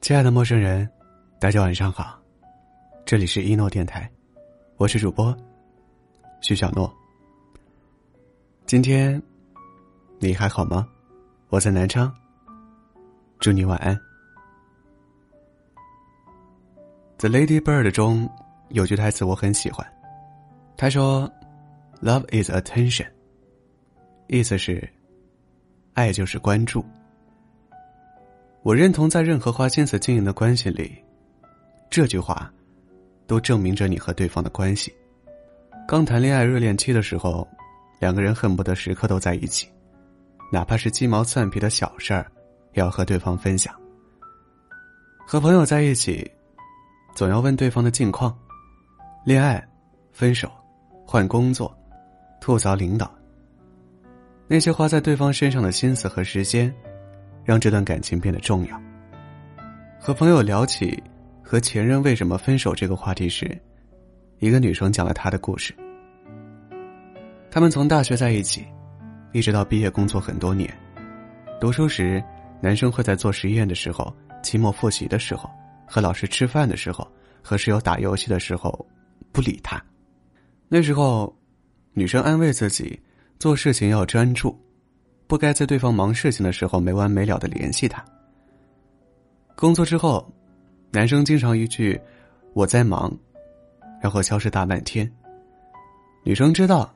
亲爱的陌生人，大家晚上好，这里是一诺电台，我是主播徐小诺。今天你还好吗？我在南昌，祝你晚安。《The Lady Bird》中有句台词我很喜欢，他说：“Love is attention。”意思是，爱就是关注。我认同，在任何花心思经营的关系里，这句话，都证明着你和对方的关系。刚谈恋爱热恋期的时候，两个人恨不得时刻都在一起，哪怕是鸡毛蒜皮的小事儿，也要和对方分享。和朋友在一起，总要问对方的近况，恋爱、分手、换工作、吐槽领导。那些花在对方身上的心思和时间，让这段感情变得重要。和朋友聊起和前任为什么分手这个话题时，一个女生讲了她的故事。他们从大学在一起，一直到毕业工作很多年。读书时，男生会在做实验的时候、期末复习的时候、和老师吃饭的时候、和室友打游戏的时候，不理他。那时候，女生安慰自己。做事情要专注，不该在对方忙事情的时候没完没了的联系他。工作之后，男生经常一句“我在忙”，然后消失大半天。女生知道，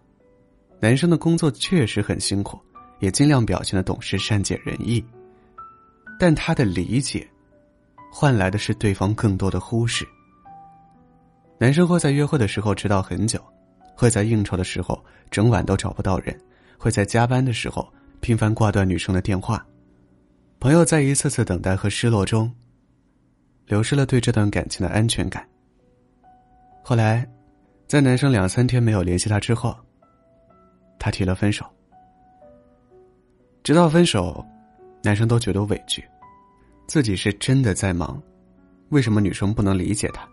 男生的工作确实很辛苦，也尽量表现的懂事、善解人意，但他的理解，换来的是对方更多的忽视。男生会在约会的时候迟到很久。会在应酬的时候整晚都找不到人，会在加班的时候频繁挂断女生的电话，朋友在一次次等待和失落中，流失了对这段感情的安全感。后来，在男生两三天没有联系他之后，他提了分手。直到分手，男生都觉得委屈，自己是真的在忙，为什么女生不能理解他？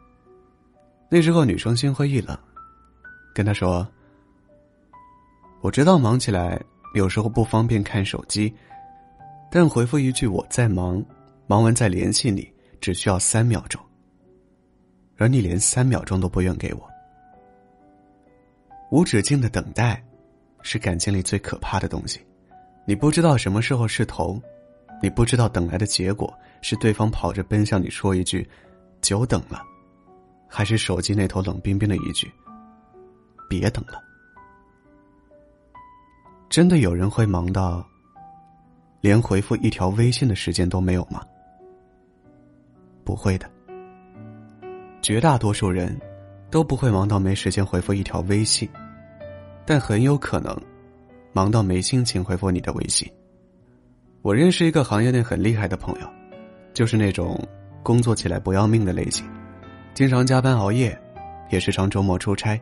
那时候女生心灰意冷。跟他说：“我知道忙起来有时候不方便看手机，但回复一句我在忙，忙完再联系你，只需要三秒钟。而你连三秒钟都不愿给我，无止境的等待，是感情里最可怕的东西。你不知道什么时候是头，你不知道等来的结果是对方跑着奔向你说一句‘久等了’，还是手机那头冷冰冰的一句。”别等了，真的有人会忙到连回复一条微信的时间都没有吗？不会的，绝大多数人都不会忙到没时间回复一条微信，但很有可能忙到没心情回复你的微信。我认识一个行业内很厉害的朋友，就是那种工作起来不要命的类型，经常加班熬夜，也时常周末出差。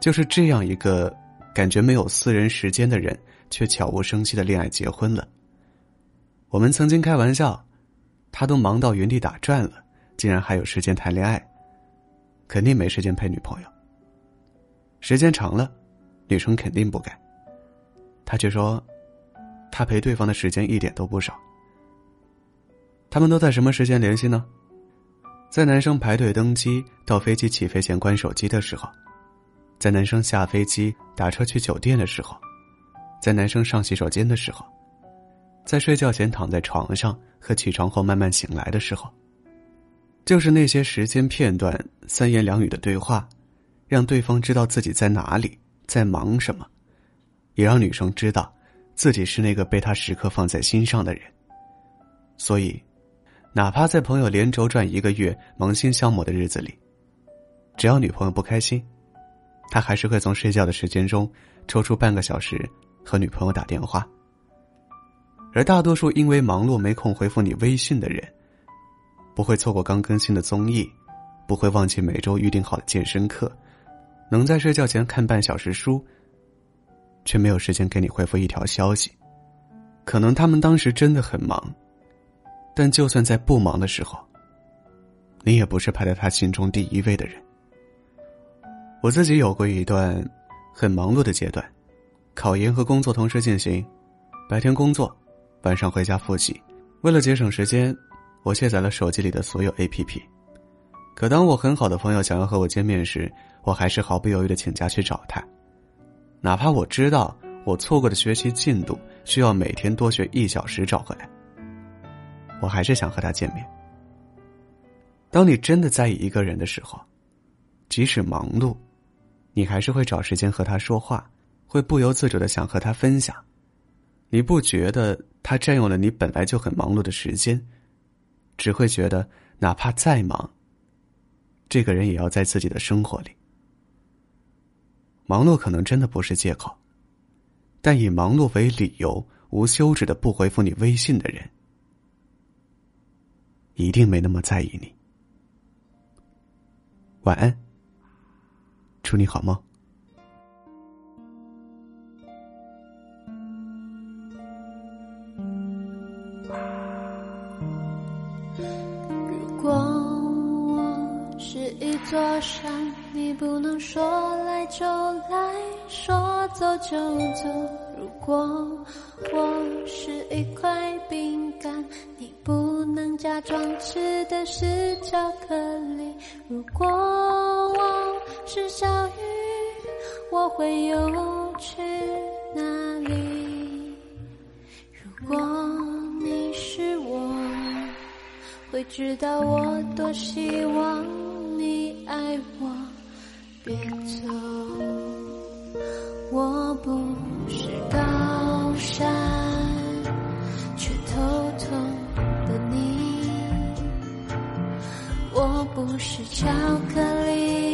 就是这样一个感觉没有私人时间的人，却悄无声息的恋爱结婚了。我们曾经开玩笑，他都忙到原地打转了，竟然还有时间谈恋爱，肯定没时间陪女朋友。时间长了，女生肯定不改。他却说，他陪对方的时间一点都不少。他们都在什么时间联系呢？在男生排队登机到飞机起飞前关手机的时候。在男生下飞机打车去酒店的时候，在男生上洗手间的时候，在睡觉前躺在床上和起床后慢慢醒来的时候，就是那些时间片段、三言两语的对话，让对方知道自己在哪里，在忙什么，也让女生知道，自己是那个被他时刻放在心上的人。所以，哪怕在朋友连轴转一个月、忙心消磨的日子里，只要女朋友不开心。他还是会从睡觉的时间中抽出半个小时和女朋友打电话，而大多数因为忙碌没空回复你微信的人，不会错过刚更新的综艺，不会忘记每周预定好的健身课，能在睡觉前看半小时书，却没有时间给你回复一条消息。可能他们当时真的很忙，但就算在不忙的时候，你也不是排在他心中第一位的人。我自己有过一段很忙碌的阶段，考研和工作同时进行，白天工作，晚上回家复习。为了节省时间，我卸载了手机里的所有 APP。可当我很好的朋友想要和我见面时，我还是毫不犹豫的请假去找他，哪怕我知道我错过的学习进度需要每天多学一小时找回来，我还是想和他见面。当你真的在意一个人的时候，即使忙碌，你还是会找时间和他说话，会不由自主的想和他分享。你不觉得他占用了你本来就很忙碌的时间，只会觉得哪怕再忙，这个人也要在自己的生活里。忙碌可能真的不是借口，但以忙碌为理由无休止的不回复你微信的人，一定没那么在意你。晚安，祝你好梦。如果我是一座山，你不能说来就来，说走就走。如果我是一块饼干，你不假装吃的是巧克力。如果我是小鱼，我会游去哪里？如果你是我。会知道我多希望你爱我，别走。我不不是巧克力，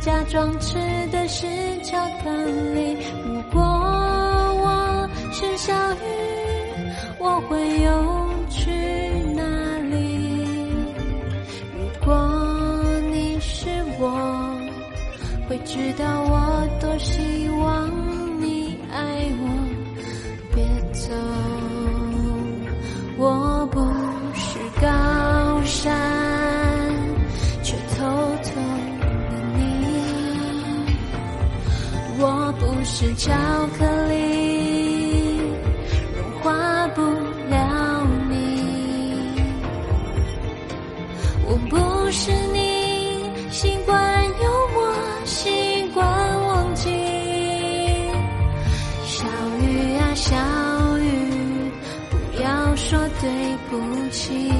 假装吃的是巧克力。如果我是小鱼，我会游去哪里？如果你是我。会知道我不是巧克力融化不了你，我不是你习惯幽默，习惯忘记。小雨啊小雨，不要说对不起，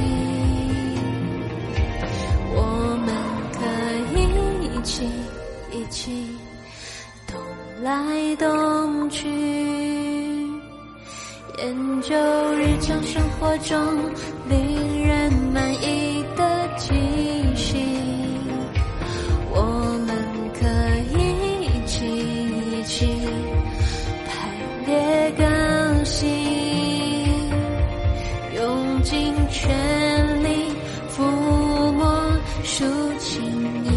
我们可以一起一起。来动去，研究日常生活中令人满意的记息。我们可以一起一起排列更新。用尽全力抚摸抒情以